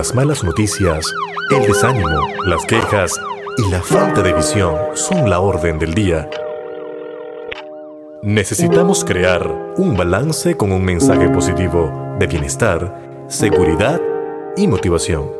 las malas noticias, el desánimo, las quejas y la falta de visión son la orden del día, necesitamos crear un balance con un mensaje positivo de bienestar, seguridad y motivación.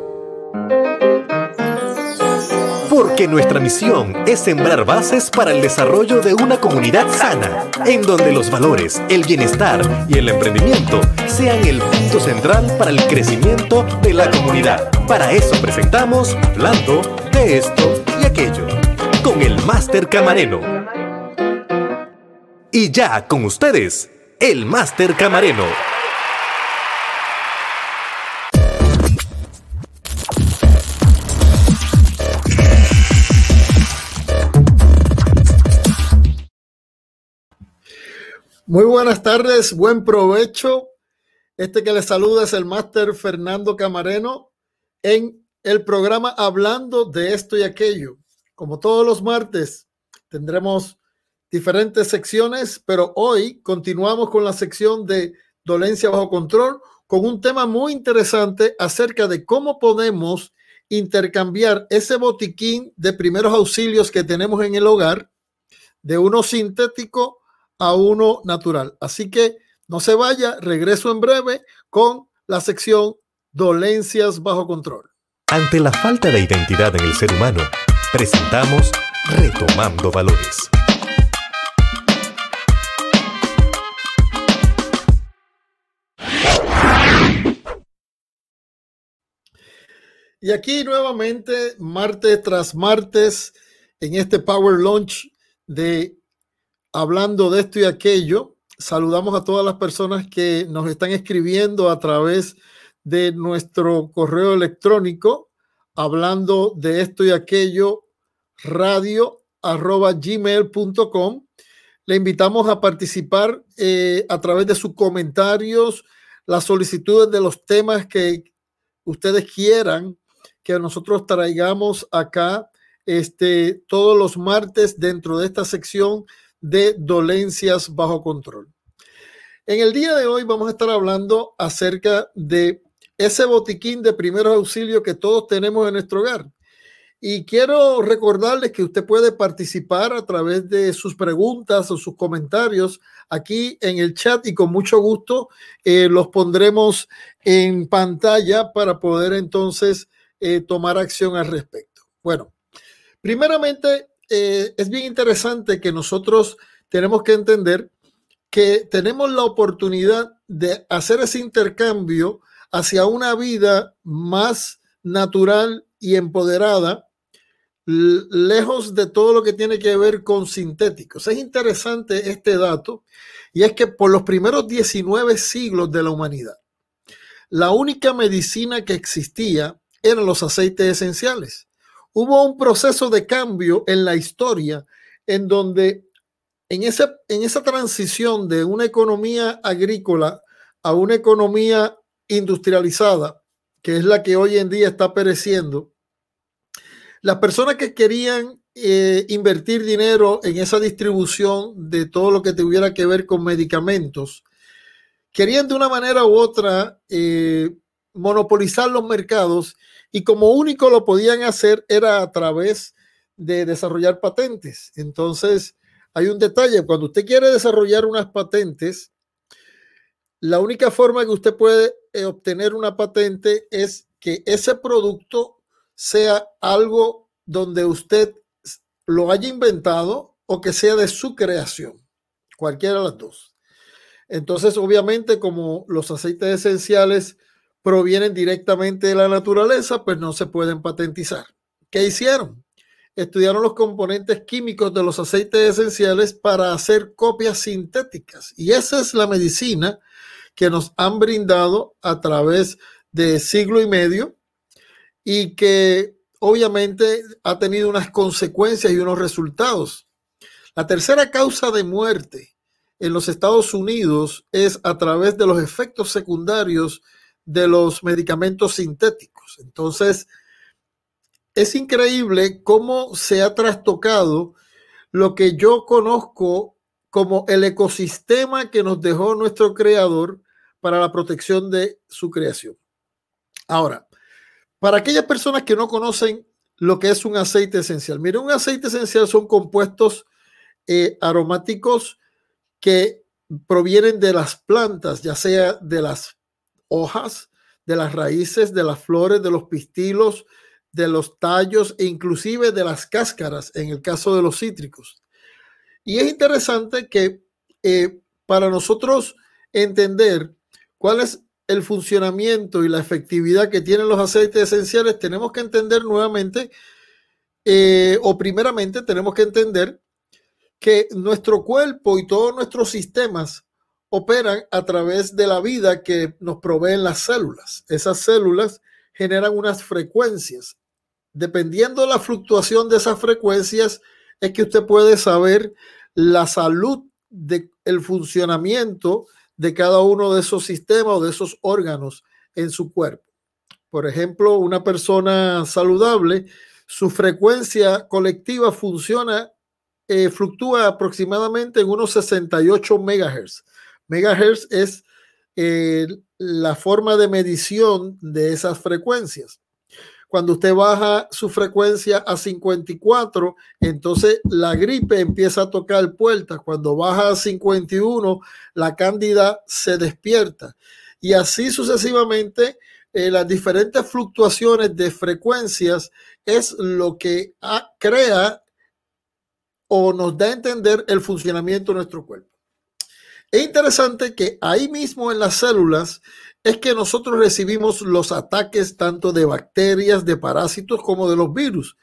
Porque nuestra misión es sembrar bases para el desarrollo de una comunidad sana, en donde los valores, el bienestar y el emprendimiento sean el punto central para el crecimiento de la comunidad. Para eso presentamos Hablando de esto y aquello, con el Máster Camareno. Y ya con ustedes, el Máster Camareno. Muy buenas tardes, buen provecho. Este que les saluda es el máster Fernando Camareno en el programa Hablando de esto y aquello. Como todos los martes, tendremos diferentes secciones, pero hoy continuamos con la sección de dolencia bajo control con un tema muy interesante acerca de cómo podemos intercambiar ese botiquín de primeros auxilios que tenemos en el hogar de uno sintético a uno natural. Así que no se vaya, regreso en breve con la sección dolencias bajo control. Ante la falta de identidad en el ser humano, presentamos Retomando Valores. Y aquí nuevamente, martes tras martes, en este Power Launch de hablando de esto y aquello. Saludamos a todas las personas que nos están escribiendo a través de nuestro correo electrónico, hablando de esto y aquello, radio arroba gmail.com. Le invitamos a participar eh, a través de sus comentarios, las solicitudes de los temas que ustedes quieran que nosotros traigamos acá este, todos los martes dentro de esta sección de dolencias bajo control. En el día de hoy vamos a estar hablando acerca de ese botiquín de primeros auxilios que todos tenemos en nuestro hogar. Y quiero recordarles que usted puede participar a través de sus preguntas o sus comentarios aquí en el chat y con mucho gusto eh, los pondremos en pantalla para poder entonces eh, tomar acción al respecto. Bueno, primeramente eh, es bien interesante que nosotros tenemos que entender que tenemos la oportunidad de hacer ese intercambio hacia una vida más natural y empoderada, lejos de todo lo que tiene que ver con sintéticos. Es interesante este dato y es que por los primeros 19 siglos de la humanidad, la única medicina que existía eran los aceites esenciales hubo un proceso de cambio en la historia en donde en, en esa transición de una economía agrícola a una economía industrializada, que es la que hoy en día está pereciendo, las personas que querían eh, invertir dinero en esa distribución de todo lo que tuviera que ver con medicamentos, querían de una manera u otra eh, monopolizar los mercados y como único lo podían hacer era a través de desarrollar patentes. Entonces, hay un detalle, cuando usted quiere desarrollar unas patentes, la única forma que usted puede eh, obtener una patente es que ese producto sea algo donde usted lo haya inventado o que sea de su creación, cualquiera de las dos. Entonces, obviamente, como los aceites esenciales provienen directamente de la naturaleza, pues no se pueden patentizar. ¿Qué hicieron? Estudiaron los componentes químicos de los aceites esenciales para hacer copias sintéticas. Y esa es la medicina que nos han brindado a través de siglo y medio y que obviamente ha tenido unas consecuencias y unos resultados. La tercera causa de muerte en los Estados Unidos es a través de los efectos secundarios de los medicamentos sintéticos. Entonces, es increíble cómo se ha trastocado lo que yo conozco como el ecosistema que nos dejó nuestro creador para la protección de su creación. Ahora, para aquellas personas que no conocen lo que es un aceite esencial, mire, un aceite esencial son compuestos eh, aromáticos que provienen de las plantas, ya sea de las hojas, de las raíces, de las flores, de los pistilos, de los tallos e inclusive de las cáscaras en el caso de los cítricos. Y es interesante que eh, para nosotros entender cuál es el funcionamiento y la efectividad que tienen los aceites esenciales, tenemos que entender nuevamente, eh, o primeramente tenemos que entender que nuestro cuerpo y todos nuestros sistemas operan a través de la vida que nos proveen las células. Esas células generan unas frecuencias. Dependiendo de la fluctuación de esas frecuencias, es que usted puede saber la salud del el funcionamiento de cada uno de esos sistemas o de esos órganos en su cuerpo. Por ejemplo, una persona saludable, su frecuencia colectiva funciona, eh, fluctúa aproximadamente en unos 68 megahertz. Megahertz es eh, la forma de medición de esas frecuencias. Cuando usted baja su frecuencia a 54, entonces la gripe empieza a tocar puertas. Cuando baja a 51, la cándida se despierta. Y así sucesivamente, eh, las diferentes fluctuaciones de frecuencias es lo que crea o nos da a entender el funcionamiento de nuestro cuerpo. Es interesante que ahí mismo en las células es que nosotros recibimos los ataques tanto de bacterias, de parásitos, como de los virus.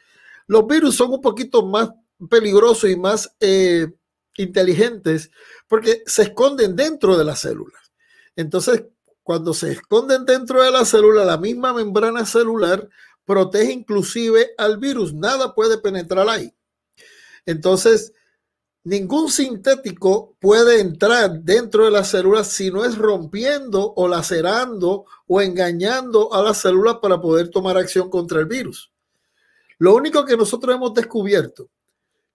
Los virus son un poquito más peligrosos y más eh, inteligentes porque se esconden dentro de las células. Entonces, cuando se esconden dentro de la célula, la misma membrana celular protege inclusive al virus. Nada puede penetrar ahí. Entonces, Ningún sintético puede entrar dentro de las células si no es rompiendo o lacerando o engañando a las células para poder tomar acción contra el virus. Lo único que nosotros hemos descubierto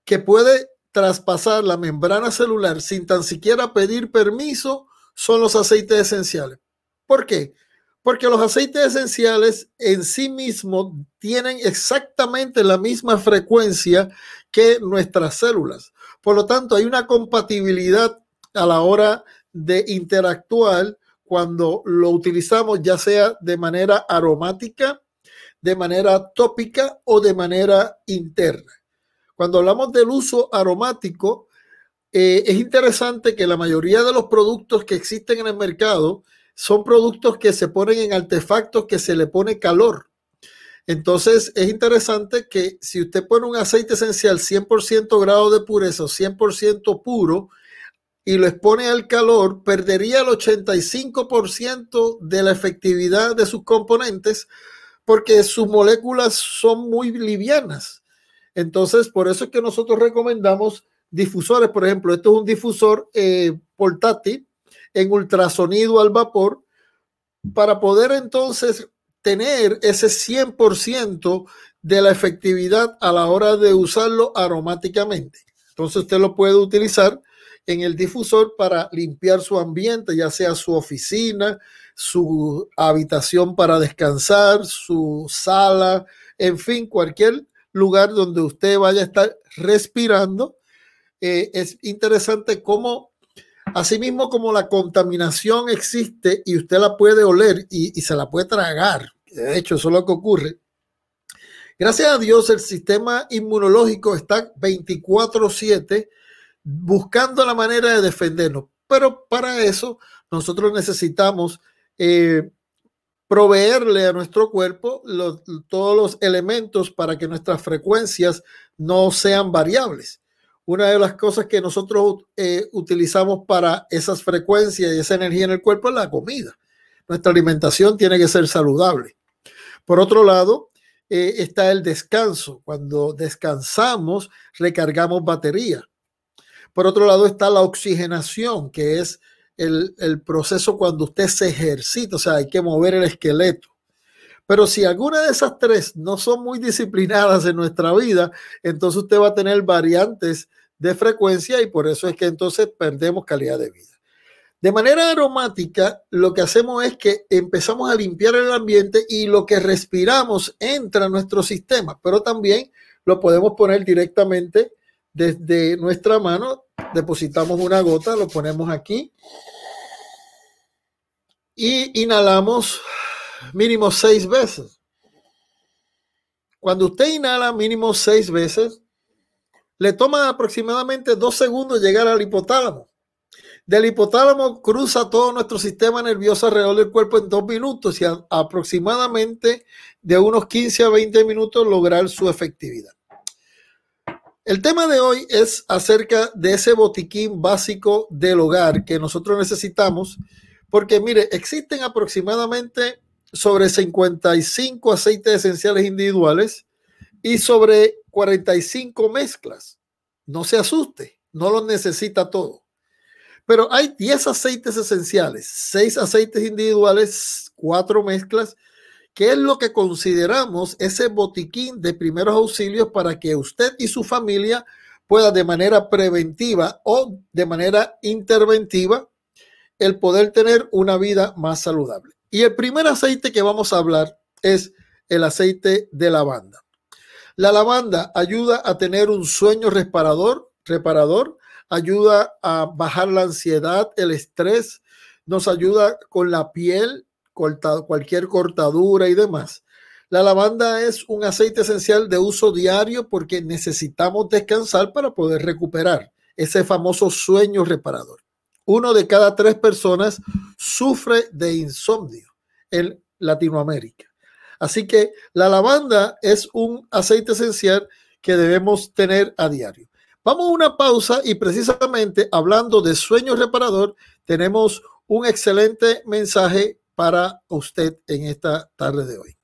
que puede traspasar la membrana celular sin tan siquiera pedir permiso son los aceites esenciales. ¿Por qué? Porque los aceites esenciales en sí mismos tienen exactamente la misma frecuencia que nuestras células. Por lo tanto, hay una compatibilidad a la hora de interactuar cuando lo utilizamos ya sea de manera aromática, de manera tópica o de manera interna. Cuando hablamos del uso aromático, eh, es interesante que la mayoría de los productos que existen en el mercado son productos que se ponen en artefactos que se le pone calor. Entonces es interesante que si usted pone un aceite esencial 100% grado de pureza o 100% puro y lo expone al calor, perdería el 85% de la efectividad de sus componentes porque sus moléculas son muy livianas. Entonces, por eso es que nosotros recomendamos difusores. Por ejemplo, esto es un difusor eh, portátil en ultrasonido al vapor para poder entonces tener ese 100% de la efectividad a la hora de usarlo aromáticamente. Entonces usted lo puede utilizar en el difusor para limpiar su ambiente, ya sea su oficina, su habitación para descansar, su sala, en fin, cualquier lugar donde usted vaya a estar respirando. Eh, es interesante cómo Asimismo, como la contaminación existe y usted la puede oler y, se la puede tragar, de hecho, eso es lo que ocurre. Gracias a Dios, el sistema inmunológico está 24/7 buscando la manera de defendernos. Pero para eso, nosotros necesitamos eh, proveerle a nuestro cuerpo todos los elementos para que nuestras frecuencias no sean variables una de las cosas que nosotros eh, utilizamos para esas frecuencias y esa energía en el cuerpo es la comida. Nuestra alimentación tiene que ser saludable. Por otro lado, eh, está el descanso. Cuando descansamos, recargamos batería. Por otro lado está la oxigenación, que es el, el proceso cuando usted se ejercita, o sea, hay que mover el esqueleto. Pero si alguna de esas tres no son muy disciplinadas en nuestra vida, entonces usted va a tener variantes de frecuencia y por eso es que entonces perdemos calidad de vida. De manera aromática, lo que hacemos es que empezamos a limpiar el ambiente y lo que respiramos entra a nuestro sistema, pero también lo podemos poner directamente desde nuestra mano. Depositamos una gota, lo ponemos aquí y inhalamos mínimo seis veces. Cuando usted inhala mínimo seis veces, le toma aproximadamente dos segundos llegar al hipotálamo. Del hipotálamo cruza todo nuestro sistema nervioso alrededor del cuerpo en dos minutos y aproximadamente de unos 15 a 20 minutos lograr su efectividad. El tema de hoy es acerca de ese botiquín básico del hogar que nosotros necesitamos, porque mire, existen aproximadamente sobre 55 aceites esenciales individuales y sobre 45 mezclas. No se asuste, no los necesita todo. Pero hay 10 aceites esenciales, 6 aceites individuales, 4 mezclas, que es lo que consideramos ese botiquín de primeros auxilios para que usted y su familia pueda de manera preventiva o de manera interventiva el poder tener una vida más saludable. Y el primer aceite que vamos a hablar es el aceite de lavanda. La lavanda ayuda a tener un sueño reparador, reparador, ayuda a bajar la ansiedad, el estrés, nos ayuda con la piel, cualquier cortadura y demás. La lavanda es un aceite esencial de uso diario porque necesitamos descansar para poder recuperar ese famoso sueño reparador. Uno de cada tres personas sufre de insomnio en Latinoamérica. Así que la lavanda es un aceite esencial que debemos tener a diario. Vamos a una pausa y precisamente hablando de sueño reparador, tenemos un excelente mensaje para usted en esta tarde de hoy.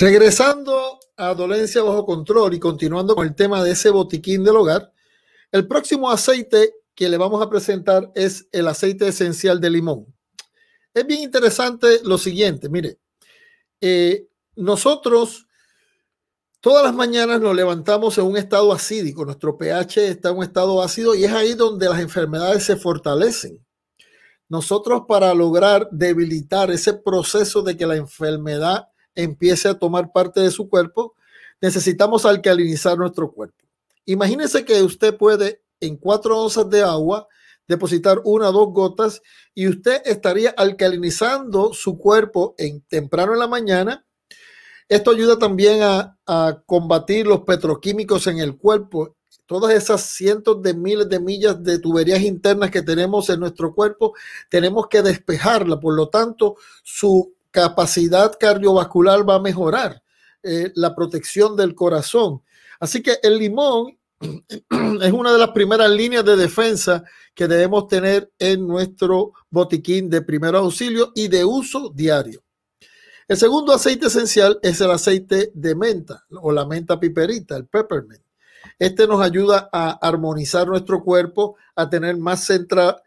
Regresando a dolencia bajo control y continuando con el tema de ese botiquín del hogar, el próximo aceite que le vamos a presentar es el aceite esencial de limón. Es bien interesante lo siguiente, mire, eh, nosotros todas las mañanas nos levantamos en un estado acídico, nuestro pH está en un estado ácido y es ahí donde las enfermedades se fortalecen. Nosotros para lograr debilitar ese proceso de que la enfermedad empiece a tomar parte de su cuerpo, necesitamos alcalinizar nuestro cuerpo. Imagínese que usted puede en cuatro onzas de agua depositar una o dos gotas y usted estaría alcalinizando su cuerpo en temprano en la mañana. Esto ayuda también a, a combatir los petroquímicos en el cuerpo todas esas cientos de miles de millas de tuberías internas que tenemos en nuestro cuerpo, tenemos que despejarla. Por lo tanto, su capacidad cardiovascular va a mejorar, eh, la protección del corazón. Así que el limón es una de las primeras líneas de defensa que debemos tener en nuestro botiquín de primer auxilio y de uso diario. El segundo aceite esencial es el aceite de menta o la menta piperita, el peppermint. Este nos ayuda a armonizar nuestro cuerpo, a tener más centra,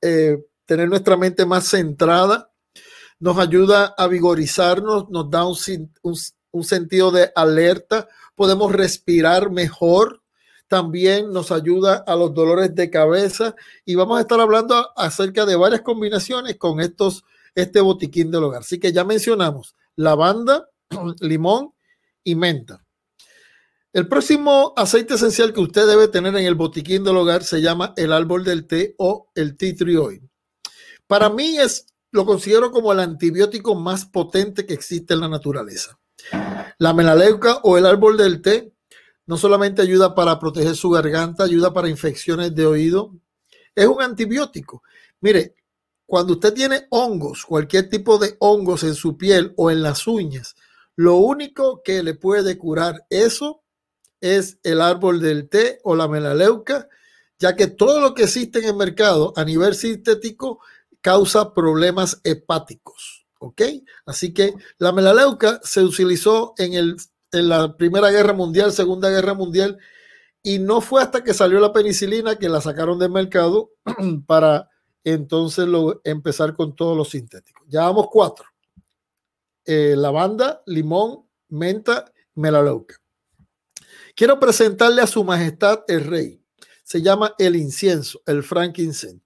eh, tener nuestra mente más centrada nos ayuda a vigorizarnos, nos da un, sentido de alerta, podemos respirar mejor, también nos ayuda a los dolores de cabeza y vamos a estar hablando acerca de varias combinaciones con estos, este botiquín del hogar. Así que ya mencionamos lavanda, limón y menta. El próximo aceite esencial que usted debe tener en el botiquín del hogar se llama el árbol del té o el tea tree oil. Para mí es lo considero como el antibiótico más potente que existe en la naturaleza. La melaleuca o el árbol del té no solamente ayuda para proteger su garganta, ayuda para infecciones de oído, es un antibiótico. Mire, cuando usted tiene hongos, cualquier tipo de hongos en su piel o en las uñas, lo único que le puede curar eso es el árbol del té o la melaleuca, ya que todo lo que existe en el mercado a nivel sintético causa problemas hepáticos. ¿Ok? Así que la melaleuca se utilizó en, el, en la Primera Guerra Mundial, Segunda Guerra Mundial, y no fue hasta que salió la penicilina que la sacaron del mercado para entonces lo, empezar con todos los sintéticos. Ya vamos cuatro. Eh, lavanda, limón, menta, melaleuca. Quiero presentarle a su majestad el rey. Se llama el incienso, el frankincense.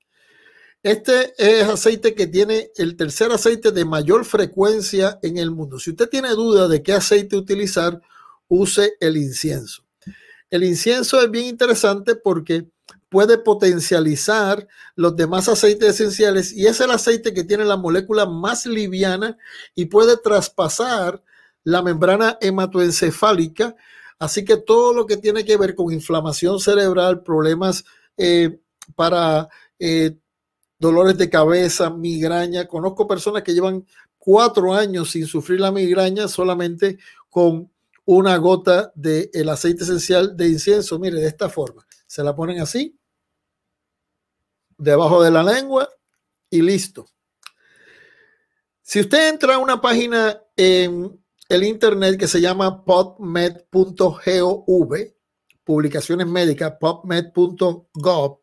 Este es aceite que tiene el tercer aceite de mayor frecuencia en el mundo. Si usted tiene duda de qué aceite utilizar, use el incienso. El incienso es bien interesante porque puede potencializar los demás aceites esenciales y es el aceite que tiene la molécula más liviana y puede traspasar la membrana hematoencefálica. Así que todo lo que tiene que ver con inflamación cerebral, problemas eh, para eh, dolores de cabeza, migraña. Conozco personas que llevan cuatro años sin sufrir la migraña solamente con una gota del el aceite esencial de incienso. Mire, de esta forma. Se la ponen así, debajo de la lengua y listo. Si usted entra a una página en el internet que se llama popmed.gov, publicaciones médicas, popmed.gov,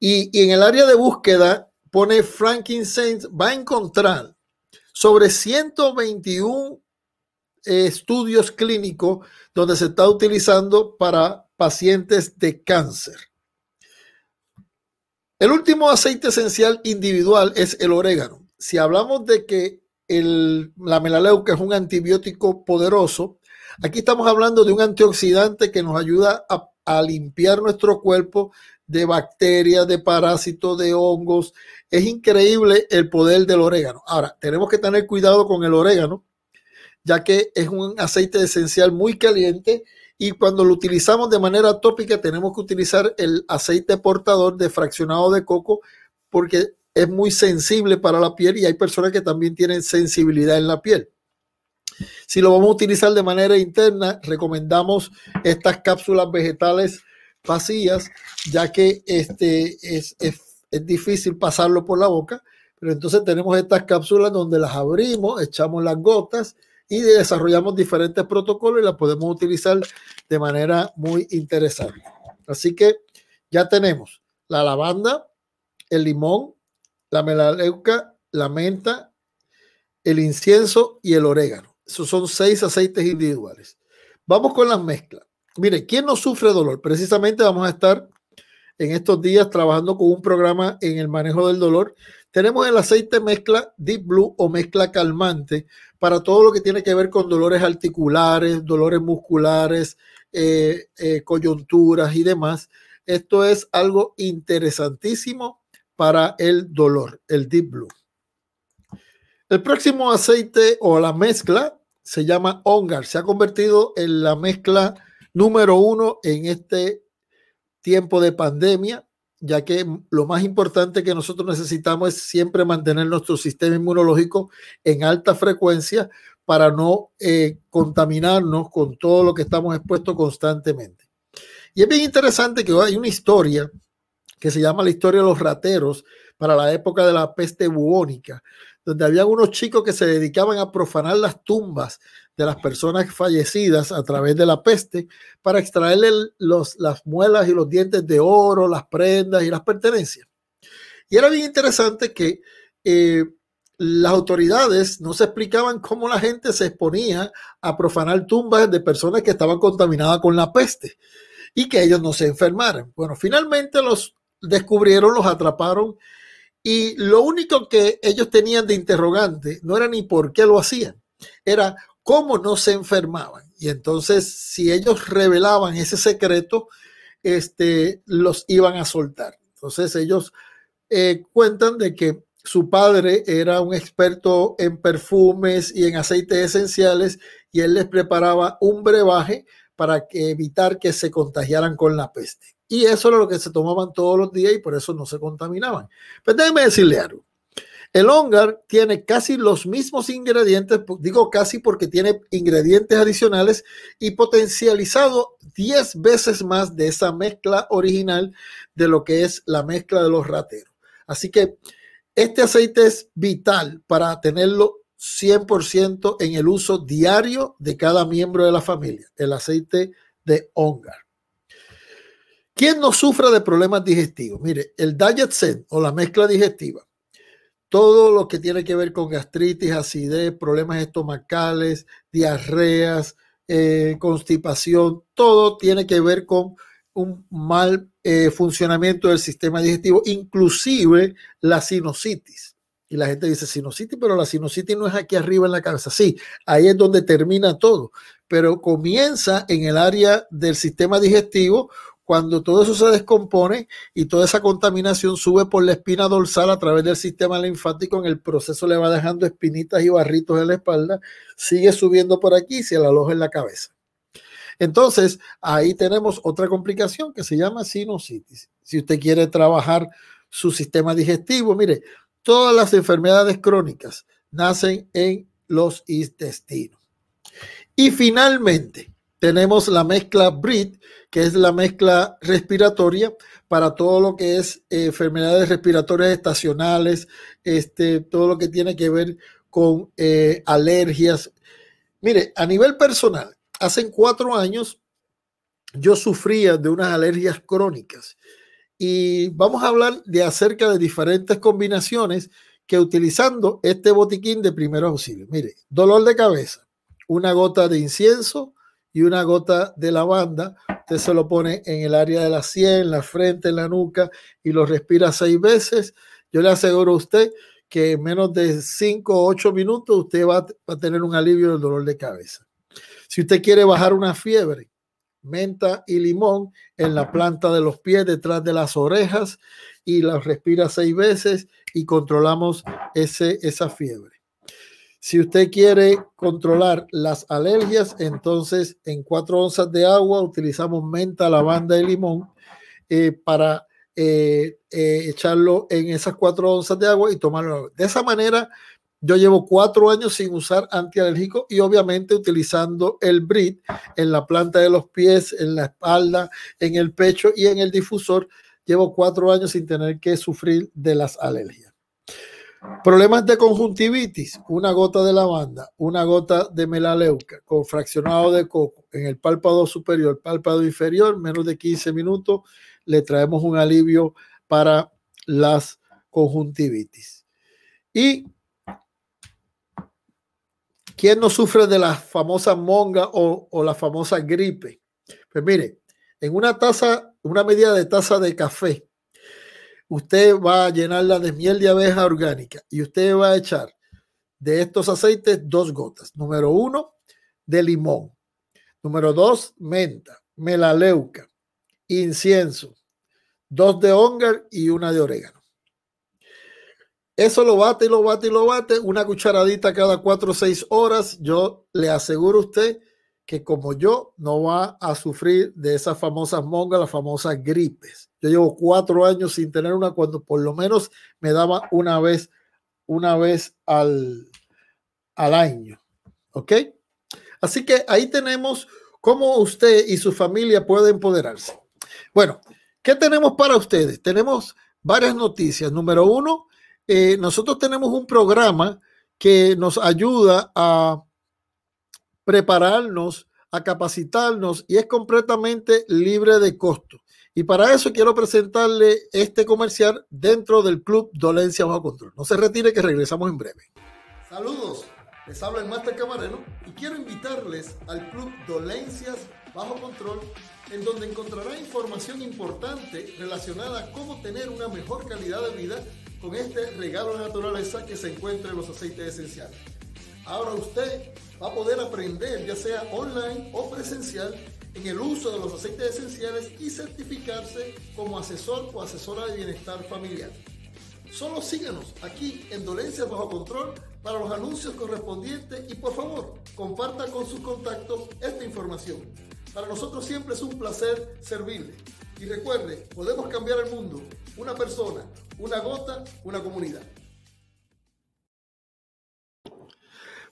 y, en el área de búsqueda pone frankincense, va a encontrar sobre 121 estudios clínicos donde se está utilizando para pacientes de cáncer. El último aceite esencial individual es el orégano. Si hablamos de que el, la melaleuca es un antibiótico poderoso, aquí estamos hablando de un antioxidante que nos ayuda a limpiar nuestro cuerpo de bacterias, de parásitos, de hongos. Es increíble el poder del orégano. Ahora, tenemos que tener cuidado con el orégano, ya que es un aceite esencial muy caliente y cuando lo utilizamos de manera tópica tenemos que utilizar el aceite portador de fraccionado de coco porque es muy sensible para la piel y hay personas que también tienen sensibilidad en la piel. Si lo vamos a utilizar de manera interna, recomendamos estas cápsulas vegetales vacías, ya que este es, es, es difícil pasarlo por la boca, pero entonces tenemos estas cápsulas donde las abrimos, echamos las gotas y desarrollamos diferentes protocolos y las podemos utilizar de manera muy interesante. Así que ya tenemos la lavanda, el limón, la melaleuca, la menta, el incienso y el orégano. Esos son seis aceites individuales. Vamos con las mezclas. Mire, ¿quién no sufre dolor? Precisamente vamos a estar en estos días trabajando con un programa en el manejo del dolor. Tenemos el aceite mezcla Deep Blue o mezcla calmante para todo lo que tiene que ver con dolores articulares, dolores musculares, eh, eh, coyunturas y demás. Esto es algo interesantísimo para el dolor, el Deep Blue. El próximo aceite o la mezcla se llama Ongar. Se ha convertido en la mezcla número uno en este tiempo de pandemia, ya que lo más importante que nosotros necesitamos es siempre mantener nuestro sistema inmunológico en alta frecuencia para no eh, contaminarnos con todo lo que estamos expuestos constantemente. Y es bien interesante que hay una historia que se llama la historia de los rateros para la época de la peste bubónica, donde había unos chicos que se dedicaban a profanar las tumbas de las personas fallecidas a través de la peste para extraerle los, las muelas y los dientes de oro, las prendas y las pertenencias. Y era bien interesante que eh, las autoridades no se explicaban cómo la gente se exponía a profanar tumbas de personas que estaban contaminadas con la peste y que ellos no se enfermaran. Bueno, finalmente los descubrieron, los atraparon y lo único que ellos tenían de interrogante no era ni por qué lo hacían, era cómo no se enfermaban. Y entonces, si ellos revelaban ese secreto, este, los iban a soltar. Entonces, ellos eh, cuentan de que su padre era un experto en perfumes y en aceites esenciales y él les preparaba un brebaje para evitar que se contagiaran con la peste. Y eso era lo que se tomaban todos los días y por eso no se contaminaban. Pero déjeme decirle algo. El hongar tiene casi los mismos ingredientes, digo casi porque tiene ingredientes adicionales y potencializado 10 veces más de esa mezcla original de lo que es la mezcla de los rateros. Así que este aceite es vital para tenerlo 100% en el uso diario de cada miembro de la familia, el aceite de hongar. ¿Quién no sufre de problemas digestivos? Mire, el Diet Zen o la mezcla digestiva todo lo que tiene que ver con gastritis, acidez, problemas estomacales, diarreas, eh, constipación, todo tiene que ver con un mal eh, funcionamiento del sistema digestivo, inclusive la sinusitis. Y la gente dice sinusitis, pero la sinusitis no es aquí arriba en la cabeza. Sí, ahí es donde termina todo, pero comienza en el área del sistema digestivo cuando todo eso se descompone y toda esa contaminación sube por la espina dorsal a través del sistema linfático, en el proceso le va dejando espinitas y barritos en la espalda, sigue subiendo por aquí y se la aloja en la cabeza. Entonces, ahí tenemos otra complicación que se llama sinusitis. Si usted quiere trabajar su sistema digestivo, mire, todas las enfermedades crónicas nacen en los intestinos. Y finalmente, tenemos la mezcla BRIT, que es la mezcla respiratoria para todo lo que es eh, enfermedades respiratorias estacionales, este, todo lo que tiene que ver con eh, alergias. Mire, a nivel personal, hace cuatro años yo sufría de unas alergias crónicas y vamos a hablar de acerca de diferentes combinaciones que utilizando este botiquín de primeros auxilios. Mire, dolor de cabeza, una gota de incienso, y una gota de lavanda. Usted se lo pone en el área de la sien, la frente, en la nuca y lo respira seis veces. Yo le aseguro a usted que en menos de cinco o ocho minutos usted va, a tener un alivio del dolor de cabeza. Si usted quiere bajar una fiebre, menta y limón en la planta de los pies, detrás de las orejas, y la respira seis veces y controlamos ese, esa fiebre. Si usted quiere controlar las alergias, entonces en cuatro onzas de agua utilizamos menta, lavanda y limón eh, para eh, eh, echarlo en esas cuatro onzas de agua y tomarlo. De esa manera, yo llevo cuatro años sin usar antialérgico y obviamente utilizando el BRIT en la planta de los pies, en la espalda, en el pecho y en el difusor. Llevo cuatro años sin tener que sufrir de las alergias. Problemas de conjuntivitis, una gota de lavanda, una gota de melaleuca con fraccionado de coco en el párpado superior, párpado inferior, menos de 15 minutos, le traemos un alivio para las conjuntivitis. ¿Y quién no sufre de la famosa monga o, o la famosa gripe? Pues mire, en una taza, una medida de taza de café, usted va a llenarla de miel de abeja orgánica y usted va a echar de estos aceites dos gotas. Número uno, de limón. Número dos, menta, melaleuca, incienso, dos de hongar y una de orégano. Eso lo bate y lo bate y lo bate, una cucharadita cada cuatro o seis horas. Yo le aseguro a usted que como yo no va a sufrir de esas famosas mongas, las famosas gripes. Yo llevo cuatro años sin tener una cuando por lo menos me daba una vez, una vez al, al año. ¿Ok? Así que ahí tenemos cómo usted y su familia pueden empoderarse. Bueno, ¿qué tenemos para ustedes? Tenemos varias noticias. Número uno, eh, nosotros tenemos un programa que nos ayuda a prepararnos, a capacitarnos y es completamente libre de costo. Y para eso quiero presentarle este comercial dentro del Club Dolencia Bajo Control. No se retire que regresamos en breve. Saludos, les habla el Master Camarero y quiero invitarles al Club Dolencias Bajo Control en donde encontrará información importante relacionada a cómo tener una mejor calidad de vida con este regalo de naturaleza que se encuentra en los aceites esenciales. Ahora usted va a poder aprender, ya sea online o presencial, en el uso de los aceites esenciales y certificarse como asesor o asesora de bienestar familiar. Solo síganos aquí en Dolencias Bajo Control para los anuncios correspondientes y por favor comparta con sus contactos esta información. Para nosotros siempre es un placer servirle. Y recuerde, podemos cambiar el mundo. Una persona, una gota, una comunidad.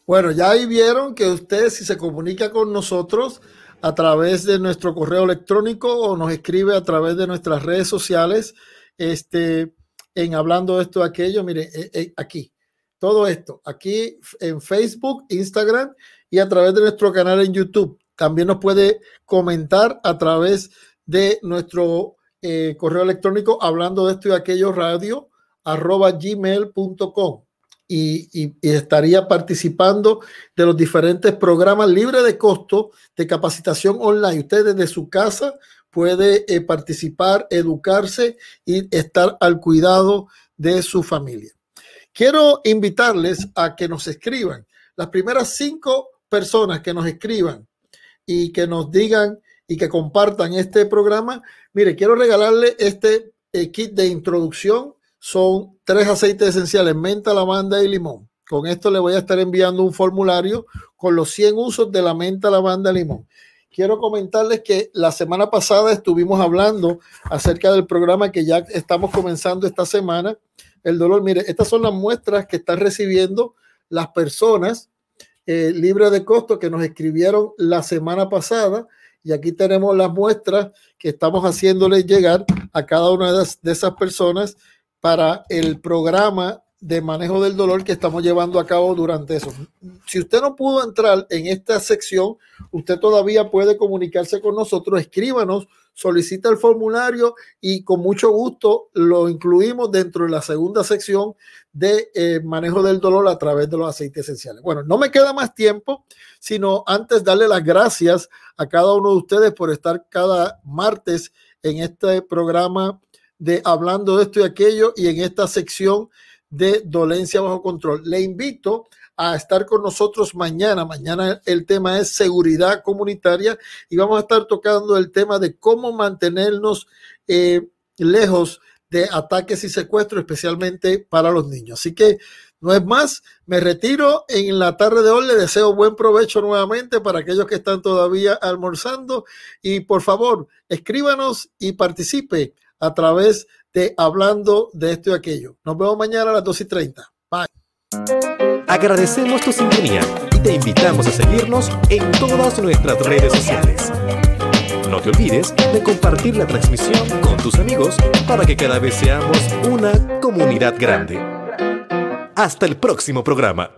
Bueno, ya ahí vieron que usted si se comunica con nosotros a través de nuestro correo electrónico o nos escribe a través de nuestras redes sociales, este, en hablando de esto, aquello, mire, eh, eh, aquí, todo esto, aquí en Facebook, Instagram y a través de nuestro canal en YouTube. También nos puede comentar a través de nuestro eh, correo electrónico hablando de esto y aquello radio arroba gmail.com y, estaría participando de los diferentes programas libres de costo de capacitación online. Usted desde su casa puede eh, participar, educarse y estar al cuidado de su familia. Quiero invitarles a que nos escriban. Las primeras cinco personas que nos escriban y que nos digan y que compartan este programa, mire, quiero regalarle este eh, kit de introducción son tres aceites esenciales, menta, lavanda y limón. Con esto le voy a estar enviando un formulario con los 100 usos de la menta, lavanda, y limón. Quiero comentarles que la semana pasada estuvimos hablando acerca del programa que ya estamos comenzando esta semana. El dolor, mire, estas son las muestras que están recibiendo las personas eh, libres de costo que nos escribieron la semana pasada. Y aquí tenemos las muestras que estamos haciéndoles llegar a cada una de esas personas para el programa de manejo del dolor que estamos llevando a cabo durante eso. Si usted no pudo entrar en esta sección, usted todavía puede comunicarse con nosotros, escríbanos, solicita el formulario y con mucho gusto lo incluimos dentro de la segunda sección de eh, manejo del dolor a través de los aceites esenciales. Bueno, no me queda más tiempo, sino antes darle las gracias a cada uno de ustedes por estar cada martes en este programa de hablando de esto y aquello y en esta sección de dolencia bajo control. Le invito a estar con nosotros mañana. Mañana el tema es seguridad comunitaria y vamos a estar tocando el tema de cómo mantenernos eh, lejos de ataques y secuestros, especialmente para los niños. Así que no es más, me retiro en la tarde de hoy. Le deseo buen provecho nuevamente para aquellos que están todavía almorzando y por favor, escríbanos y participe a través de Hablando de esto y aquello. Nos vemos mañana a las 2 y 30. Bye. Agradecemos tu sintonía y te invitamos a seguirnos en todas nuestras redes sociales. No te olvides de compartir la transmisión con tus amigos para que cada vez seamos una comunidad grande. Hasta el próximo programa.